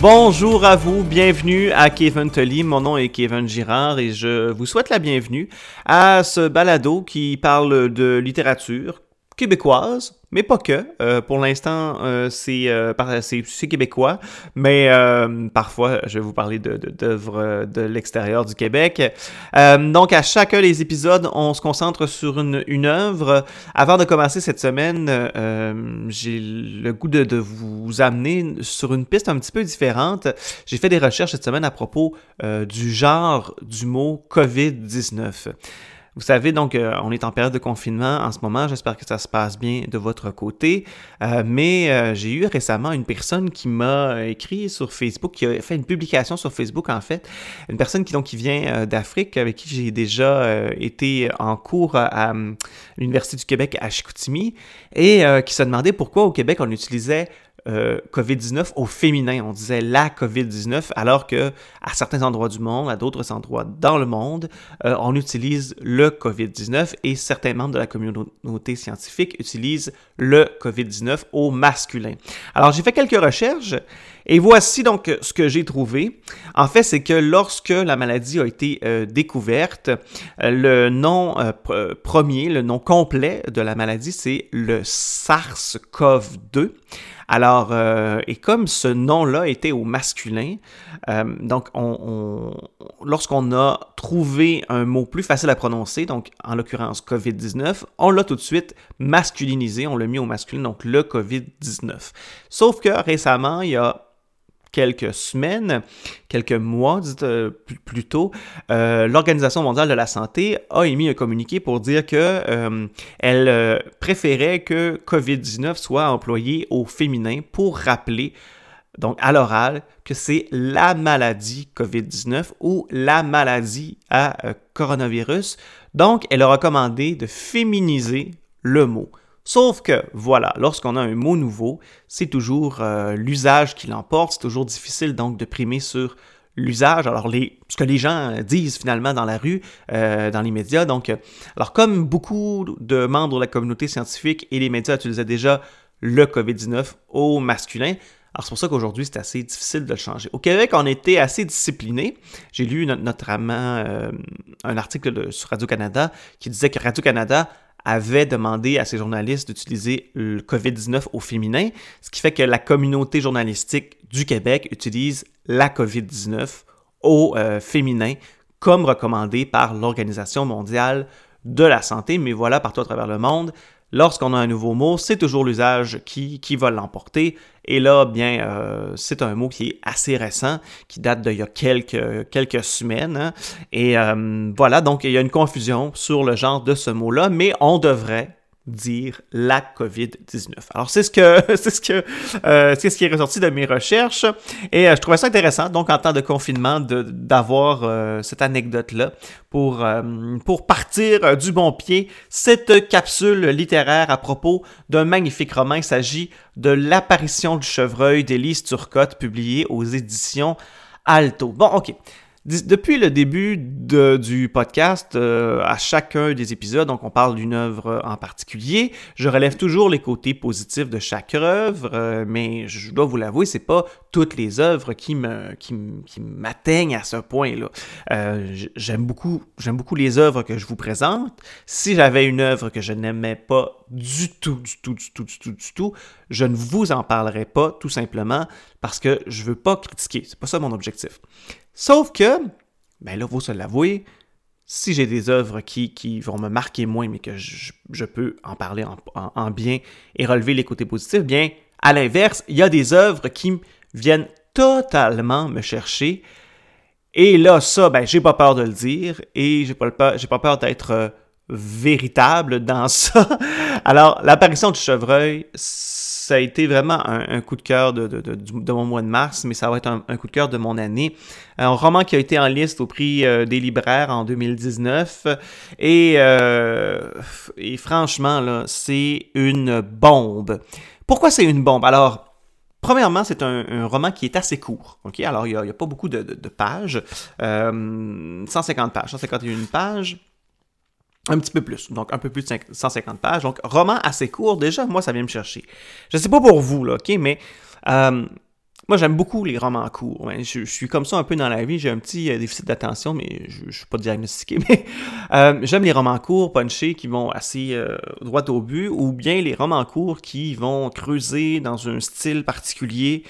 Bonjour à vous, bienvenue à Kevin Tully. Mon nom est Kevin Girard et je vous souhaite la bienvenue à ce balado qui parle de littérature québécoise, mais pas que. Euh, pour l'instant, euh, euh, c'est québécois, mais parfois, je vais vous parler d'œuvres de, de, de l'extérieur du Québec. donc, à chacun des épisodes, on se concentre sur une, une œuvre. Avant de commencer cette semaine, j'ai le goût de, vous amener sur une piste un petit peu différente. J'ai fait des recherches cette semaine à propos du genre du mot COVID-19. Vous savez, donc, euh, on est en période de confinement en ce moment. J'espère que ça se passe bien de votre côté. Euh, mais euh, j'ai eu récemment une personne qui m'a écrit sur Facebook, qui a fait une publication sur Facebook, en fait. Une personne qui, donc, qui vient d'Afrique, avec qui j'ai déjà été en cours à, l'Université du Québec à Chicoutimi, et qui se demandait pourquoi au Québec on utilisait euh, COVID-19 au féminin. On disait la COVID-19, alors que à certains endroits du monde, à d'autres endroits dans le monde, euh, on utilise le COVID-19 et certains membres de la communauté scientifique utilisent le COVID-19 au masculin. Alors j'ai fait quelques recherches et voici donc ce que j'ai trouvé. En fait, c'est que lorsque la maladie a été euh, découverte, le nom premier, le nom complet de la maladie, c'est le SARS-CoV-2. Alors, euh, et comme ce nom-là était au masculin, euh, donc on, lorsqu'on a trouvé un mot plus facile à prononcer, donc en l'occurrence COVID-19, on l'a tout de suite masculinisé, on l'a mis au masculin, donc le COVID-19. Sauf que récemment, il y a quelques semaines, quelques mois euh, plus, tôt, euh, l'Organisation mondiale de la santé a émis un communiqué pour dire que euh, elle préférait que COVID-19 soit employé au féminin pour rappeler donc à l'oral, que c'est la maladie COVID-19 ou la maladie à coronavirus. Donc, elle a recommandé de féminiser le mot. Sauf que, voilà, lorsqu'on a un mot nouveau, c'est toujours euh, l'usage qui l'emporte, c'est toujours difficile donc de primer sur l'usage, alors ce que les gens disent finalement dans la rue, euh, dans les médias. Donc, alors comme beaucoup de membres de la communauté scientifique et les médias utilisaient déjà le COVID-19 au masculin, alors c'est pour ça qu'aujourd'hui c'est assez difficile de le changer. Au Québec, on était assez discipliné. J'ai lu notamment euh, un article sur Radio-Canada qui disait que Radio-Canada avait demandé à ses journalistes d'utiliser le COVID-19 au féminin, ce qui fait que la communauté journalistique du Québec utilise la COVID-19 au euh, féminin, comme recommandé par l'Organisation mondiale de la santé. Mais voilà, partout à travers le monde, lorsqu'on a un nouveau mot, c'est toujours l'usage qui, qui va l'emporter. Et là, bien, euh, c'est un mot qui est assez récent, qui date d'il y a quelques, quelques semaines. Hein. Et euh, voilà, donc il y a une confusion sur le genre de ce mot-là, mais on devrait dire la COVID-19. Alors, c'est ce que c'est ce que euh, c'est ce qui est ressorti de mes recherches et euh, je trouvais ça intéressant donc en temps de confinement d'avoir euh, cette anecdote là pour pour partir du bon pied cette capsule littéraire à propos d'un magnifique roman, il s'agit de l'apparition du chevreuil d'Élise Turcotte publié aux éditions Alto. Bon, OK. Depuis le début du podcast, euh, à chacun des épisodes, donc on parle d'une œuvre en particulier, je relève toujours les côtés positifs de chaque œuvre, euh, mais je dois vous l'avouer, c'est pas toutes les œuvres qui me qui, m'atteignent à ce point-là. Euh, j'aime beaucoup j'aime beaucoup les œuvres que je vous présente. Si j'avais une œuvre que je n'aimais pas du tout, du tout, du tout, du tout, du tout, je ne vous en parlerai pas, tout simplement parce que je veux pas critiquer. C'est pas ça mon objectif. Sauf que, ben là, faut se l'avouer, si j'ai des œuvres qui, qui, vont me marquer moins, mais que je, peux en parler en, bien et relever les côtés positifs, bien, à l'inverse, il y a des œuvres qui viennent totalement me chercher. Et là, ça, ben, j'ai pas peur de le dire et j'ai pas, peur, pas peur d'être euh, véritable dans ça. Alors, l'apparition du chevreuil, ça a été vraiment un, coup de cœur de, mon mois de mars, mais ça va être un, coup de cœur de mon année. Un roman qui a été en liste au prix euh, des libraires en 2019. Et, euh, et franchement, là, c'est une bombe. Pourquoi c'est une bombe? Alors, Premièrement, c'est un, roman qui est assez court. ok? Alors, il n'y a, pas beaucoup de, pages. 150 euh, pages, 151 pages un petit peu plus, donc un peu plus de 150 pages. Donc, roman assez court, déjà, moi, ça vient me chercher. Je sais pas pour vous, là, OK, mais euh, moi, j'aime beaucoup les romans courts. Je, suis comme ça un peu dans la vie. J'ai un petit euh, déficit d'attention, mais je ne suis pas diagnostiqué. Mais euh, j'aime les romans courts, punchés, qui vont assez droit au but, ou bien les romans courts qui vont creuser dans un style particulier,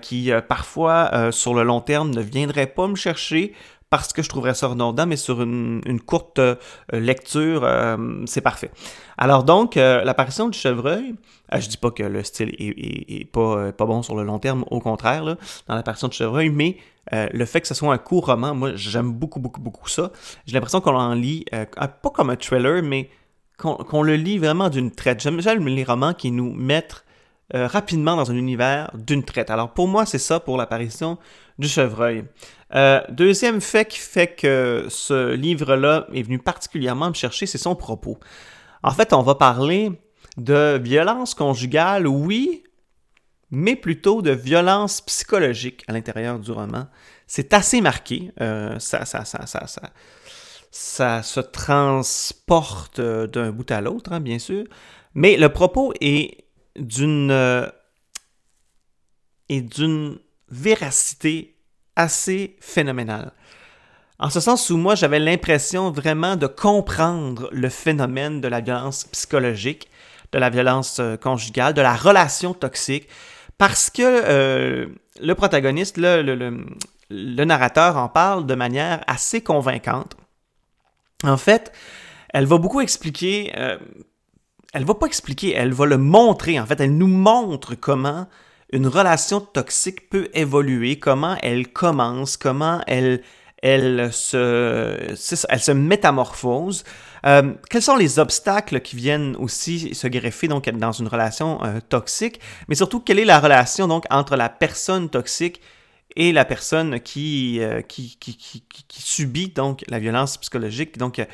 qui parfois, sur le long terme, ne viendrait pas me chercher parce que je trouverais ça redondant, mais sur une, courte euh, lecture, euh, c'est parfait. Alors donc, euh, l'apparition du chevreuil, je dis pas que le style est, pas, pas, bon sur le long terme, au contraire, dans l'apparition du chevreuil, mais le fait que ce soit un court roman, moi j'aime beaucoup, beaucoup, beaucoup ça. J'ai l'impression qu'on en lit, pas comme un thriller, mais qu'on le lit vraiment d'une traite. J'aime les romans qui nous mettent rapidement dans un univers d'une traite. Alors pour moi, c'est ça pour l'apparition du chevreuil. Euh, deuxième fait qui fait que ce livre-là est venu particulièrement me chercher, c'est son propos. En fait, on va parler de violence conjugale, oui, mais plutôt de violence psychologique à l'intérieur du roman. C'est assez marqué. Euh, ça, ça, ça, ça, ça, ça, se transporte euh, d'un bout à l'autre, hein, bien sûr. Mais le propos est d'une est d'une véracité assez phénoménal. En ce sens où moi, j'avais l'impression vraiment de comprendre le phénomène de la violence psychologique, de la violence euh, conjugale, de la relation toxique, parce que euh, le protagoniste, le, narrateur en parle de manière assez convaincante. En fait, elle va beaucoup expliquer, euh, elle va pas expliquer, elle va le montrer, en fait, elle nous montre comment une relation toxique peut évoluer, comment elle commence, comment elle, elle, se, elle se métamorphose. Euh, quels sont les obstacles qui viennent aussi se greffer donc dans une relation euh, toxique, mais surtout quelle est la relation donc entre la personne toxique et la personne qui, euh, qui, qui, qui, subit donc la violence psychologique? Donc,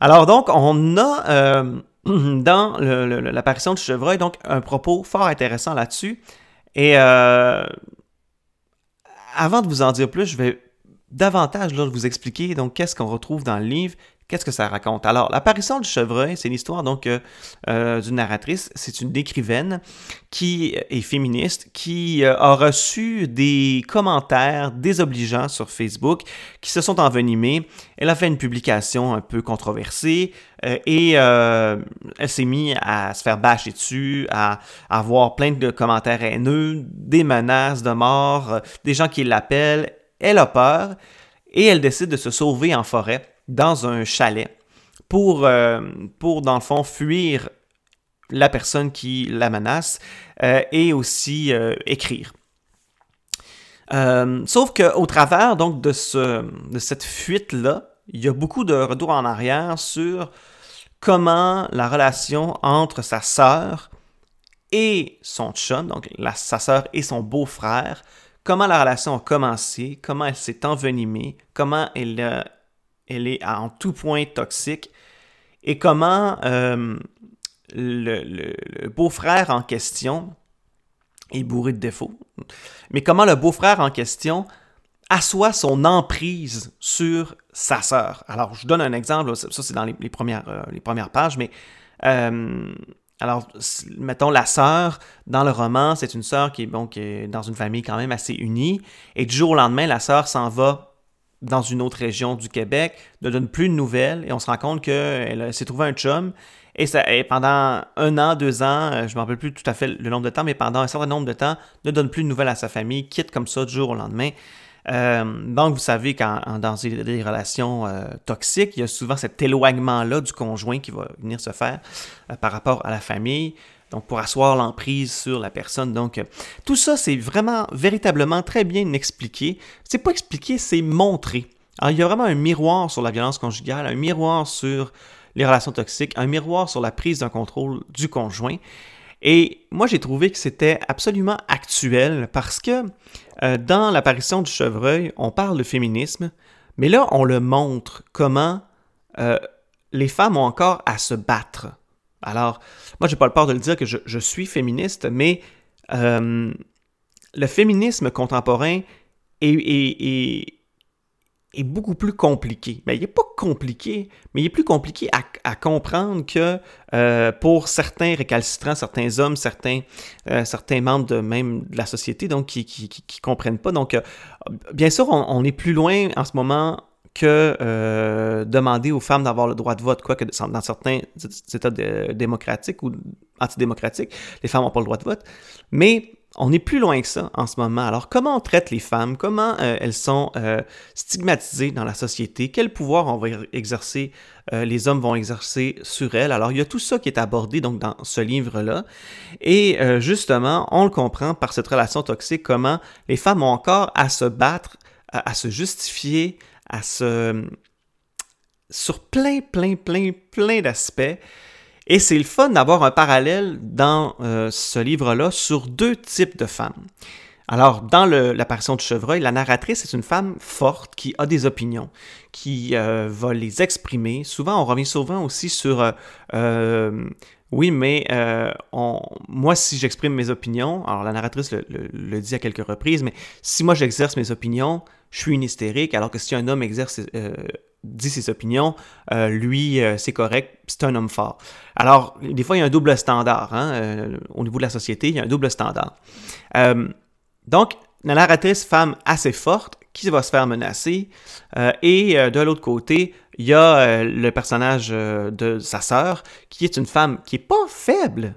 alors donc on a dans l'apparition du chevreuil, donc un propos fort intéressant là-dessus. Et euh, avant de vous en dire plus, je vais davantage vous expliquer qu'est-ce qu'on retrouve dans le livre Qu'est-ce que ça raconte? Alors, l'apparition du chevreuil, c'est l'histoire donc euh, euh, d'une narratrice, c'est une écrivaine qui est féministe, qui euh, a reçu des commentaires désobligeants sur Facebook qui se sont envenimés. Elle a fait une publication un peu controversée et elle s'est mise à se faire bâcher dessus, à, à, avoir plein de commentaires haineux, des menaces de mort, des gens qui l'appellent. Elle a peur et elle décide de se sauver en forêt dans un chalet pour, euh, pour dans le fond, fuir la personne qui la menace euh, et aussi euh, écrire. sauf qu'au travers donc, de, ce, de cette fuite-là, il y a beaucoup de retours en arrière sur comment la relation entre sa sœur et son chum, donc la, sa sœur et son beau-frère, comment la relation a commencé, comment elle s'est envenimée, comment elle elle est en tout point toxique et comment euh, le, beau-frère en question est bourré de défauts, mais comment le beau-frère en question assoit son emprise sur sa sœur. Alors, je donne un exemple, ça, c'est dans les, premières, euh, premières pages, mais euh, alors, mettons la sœur, dans le roman, c'est une sœur qui bon, qui est dans une famille quand même assez unie, et du jour au lendemain, la sœur s'en va dans une autre région du Québec, ne donne plus de nouvelles et on se rend compte qu'elle s'est trouvée un chum. Et, ça, pendant un an, deux ans, euh, je ne me rappelle plus tout à fait le nombre de temps, mais pendant un certain nombre de temps, ne donne plus de nouvelles à sa famille, quitte comme ça du jour au lendemain. Euh, donc, vous savez qu'en dans des relations euh, toxiques, il y a souvent cet éloignement-là du conjoint qui va venir se faire par rapport à la famille donc pour asseoir l'emprise sur la personne. Donc euh, tout ça, c'est vraiment véritablement très bien expliqué. C'est pas expliqué, c'est montré. Alors il y a vraiment un miroir sur la violence conjugale, un miroir sur les relations toxiques, un miroir sur la prise d'un contrôle du conjoint. Et moi, j'ai trouvé que c'était absolument actuel parce que euh, dans l'apparition du chevreuil, on parle de féminisme, mais là, on le montre comment euh, les femmes ont encore à se battre alors, moi, j'ai pas le peur de le dire que je, suis féministe, mais euh, le féminisme contemporain est, beaucoup plus compliqué. Mais ben, il n'est pas compliqué, mais il est plus compliqué à, comprendre que euh, pour certains récalcitrants, certains hommes, certains, euh, certains membres de même de la société, qui ne comprennent pas. Donc, bien sûr, on, est plus loin en ce moment que demander aux femmes d'avoir le droit de vote, quoique dans certains États démocratiques ou antidémocratiques, les femmes n'ont pas le droit de vote. Mais on est plus loin que ça en ce moment. Alors, comment on traite les femmes? Comment euh, elles sont euh, stigmatisées dans la société? Quel pouvoir on va exercer, euh, les hommes vont exercer sur elles? Alors, il y a tout ça qui est abordé donc dans ce livre-là. Et justement, on le comprend par cette relation toxique, comment les femmes ont encore à se battre, à se justifier, sur plein, plein, plein, plein d'aspects. Et c'est le fun d'avoir un parallèle dans euh, ce livre-là sur deux types de femmes. Alors, dans l'apparition de Chevreuil, la narratrice est une femme forte qui a des opinions, qui euh, va les exprimer. Souvent, on revient souvent aussi sur euh, oui, mais moi, si j'exprime mes opinions, alors la narratrice le, dit à quelques reprises, mais si moi j'exerce mes opinions, je suis une hystérique, alors que si un homme exerce dit ses opinions, euh, lui, euh, c'est correct, c'est un homme fort. Alors, des fois, il y a un double standard. Hein, euh, au niveau de la société, il y a un double standard. donc, la narratrice femme assez forte qui va se faire menacer. et de l'autre côté, il y a le personnage de sa sœur qui est une femme qui est pas faible,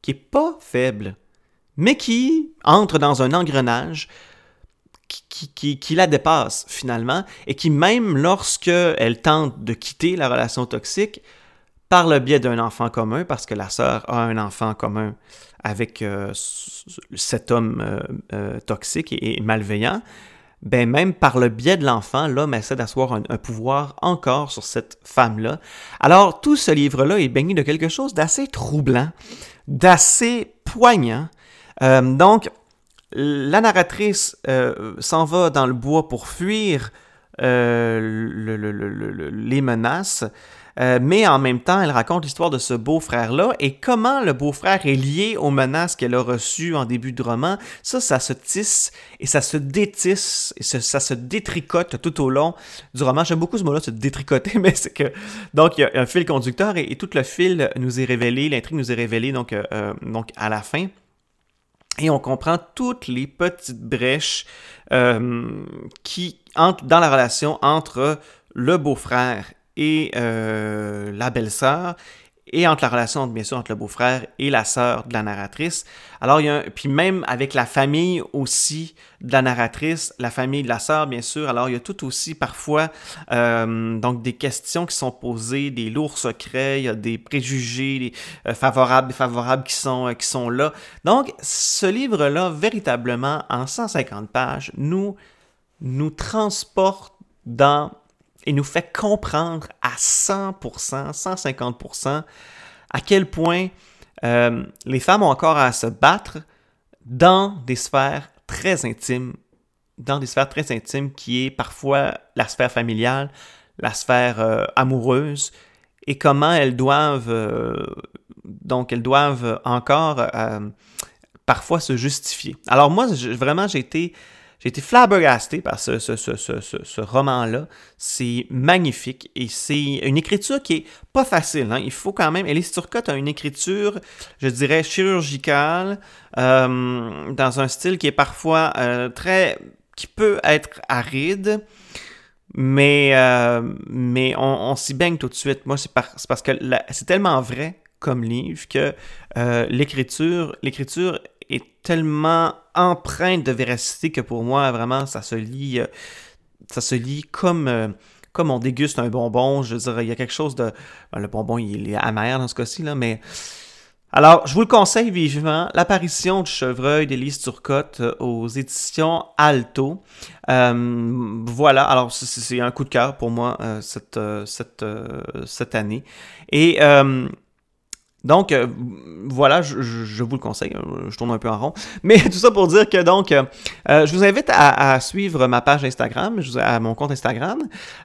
qui est pas faible, mais qui entre dans un engrenage qui, la dépasse finalement et qui même lorsque elle tente de quitter la relation toxique par le biais d'un enfant commun, parce que la sœur a un enfant commun avec euh, cet homme euh, euh, toxique et, malveillant, ben même par le biais de l'enfant, l'homme essaie d'asseoir un, pouvoir encore sur cette femme-là. Alors tout ce livre-là est baigné de quelque chose d'assez troublant, d'assez poignant. donc, la narratrice euh, s'en va dans le bois pour fuir euh, les menaces, euh, mais en même temps, elle raconte l'histoire de ce beau-frère-là et comment le beau-frère est lié aux menaces qu'elle a reçues en début de roman. Ça, ça se tisse et ça se détisse et ça, se détricote tout au long du roman. J'aime beaucoup ce mot-là, se détricoter, mais c'est que... Donc, il y a un fil conducteur et, tout le fil nous est révélé, l'intrigue nous est révélée donc, donc à la fin. Et on comprend toutes les petites brèches euh, qui entrent dans la relation entre le beau-frère et euh, la belle-sœur et entre la relation, bien sûr, entre le beau-frère et la sœur de la narratrice. Alors, il y a un, puis même avec la famille aussi de la narratrice, la famille de la sœur, bien sûr. Alors, il y a tout aussi parfois euh, donc des questions qui sont posées, des lourds secrets, il y a des préjugés euh, favorables, défavorables qui sont, euh, qui sont là. Donc, ce livre-là, véritablement, en 150 pages, nous, nous transporte dans et nous fait comprendre à 100%, 150%, à quel point euh, les femmes ont encore à se battre dans des sphères très intimes, dans des sphères très intimes qui est parfois la sphère familiale, la sphère euh, amoureuse, et comment elles doivent, euh, donc elles doivent encore parfois se justifier. Alors moi, vraiment, j'ai été j'ai été flabbergasté par ce, ce, ce, ce roman-là. C'est magnifique et c'est une écriture qui est pas facile. Hein. Il faut quand même. Elise Turcotte a une écriture, je dirais, chirurgicale, euh, dans un style qui est parfois euh, très. qui peut être aride. Mais, euh, mais on, s'y baigne tout de suite. Moi, c'est parce que c'est tellement vrai comme livre que l'écriture, l'écriture est tellement empreinte de véracité que pour moi, vraiment, ça se lit, euh, ça se lit comme, euh, comme on déguste un bonbon. Je veux dire, il y a quelque chose de... Ben, le bonbon, il est amer dans ce cas-ci, là, mais... Alors, je vous le conseille vivement, l'apparition du chevreuil d'Élise Turcotte euh, aux éditions Alto. voilà, alors c'est un coup de cœur pour moi cette, cette, cette année. Et donc, euh, voilà, je, vous le conseille. Euh, je tourne un peu en rond. Mais tout ça pour dire que, donc, euh, je vous invite à, suivre ma page Instagram, à mon compte Instagram.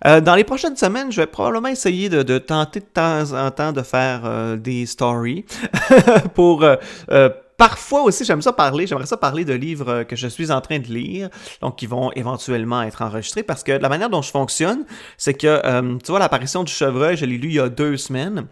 dans les prochaines semaines, je vais probablement essayer de, de tenter de temps en temps de faire des stories pour parfois aussi, j'aime ça parler, j'aimerais ça parler de livres que je suis en train de lire, donc qui vont éventuellement être enregistrés, parce que la manière dont je fonctionne, c'est que, tu vois, l'apparition du chevreuil, je l'ai lu il y a deux semaines.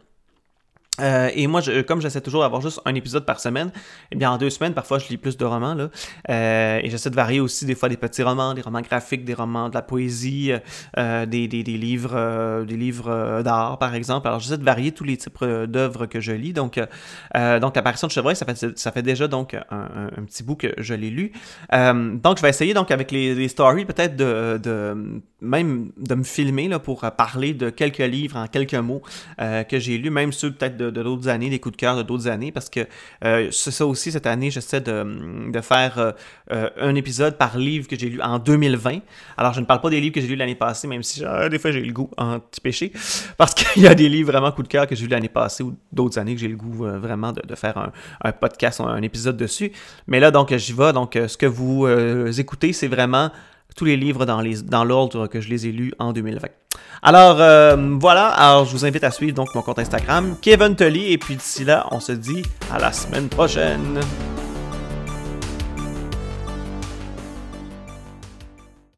Euh, et moi, je, comme j'essaie toujours d'avoir juste un épisode par semaine, eh bien en deux semaines, parfois je lis plus de romans. Là, euh, et j'essaie de varier aussi des fois des petits romans, des romans graphiques, des romans de la poésie, euh, des, des, des, livres, des livres d'art par exemple. Alors j'essaie de varier tous les types d'œuvres que je lis. Donc, donc l'apparition de Chevreuil, ça fait, ça fait déjà donc un, petit bout que je l'ai lu. donc je vais essayer donc avec les, les stories peut-être de, de, même de me filmer là, pour parler de quelques livres en quelques mots que j'ai lus, même ceux peut-être de de d'autres années, des coups de cœur de d'autres années, parce que euh, c'est ça aussi, cette année, j'essaie de, de faire euh, euh, un épisode par livre que j'ai lu en 2020. Alors, je ne parle pas des livres que j'ai lus l'année passée, même si des fois j'ai eu le goût en petit péché, parce qu'il y a des livres vraiment coup de cœur que j'ai lu l'année passée ou d'autres années que j'ai le goût vraiment de, faire un, un, podcast, un épisode dessus. Mais là, donc, j'y vais. Donc, ce que vous écoutez, c'est vraiment tous les livres dans, l'ordre que je les ai lus en 2020. Alors euh, voilà, alors je vous invite à suivre donc mon compte Instagram, Kevin Tully, et puis d'ici là, on se dit à la semaine prochaine.